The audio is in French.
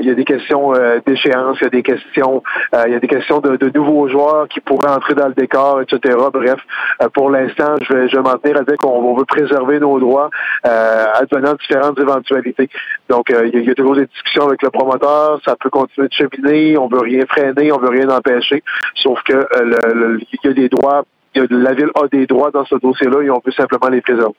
il y a des questions euh, d'échéance, il y a des questions, euh, il y a des questions de, nouveaux joueurs qui pourraient entrer dans le décor, etc. Bref, euh, pour l'instant, je vais, je vais m'en tenir avec on, veut préserver nos droits euh, advenant différentes éventualités. Donc, euh, il y, a, toujours des discussions avec le promoteur, ça peut continuer de cheminer, on veut rien freiner, on veut rien empêcher, sauf que euh, le, il y a des droits, la ville a des droits dans ce dossier-là et on veut simplement les préserver.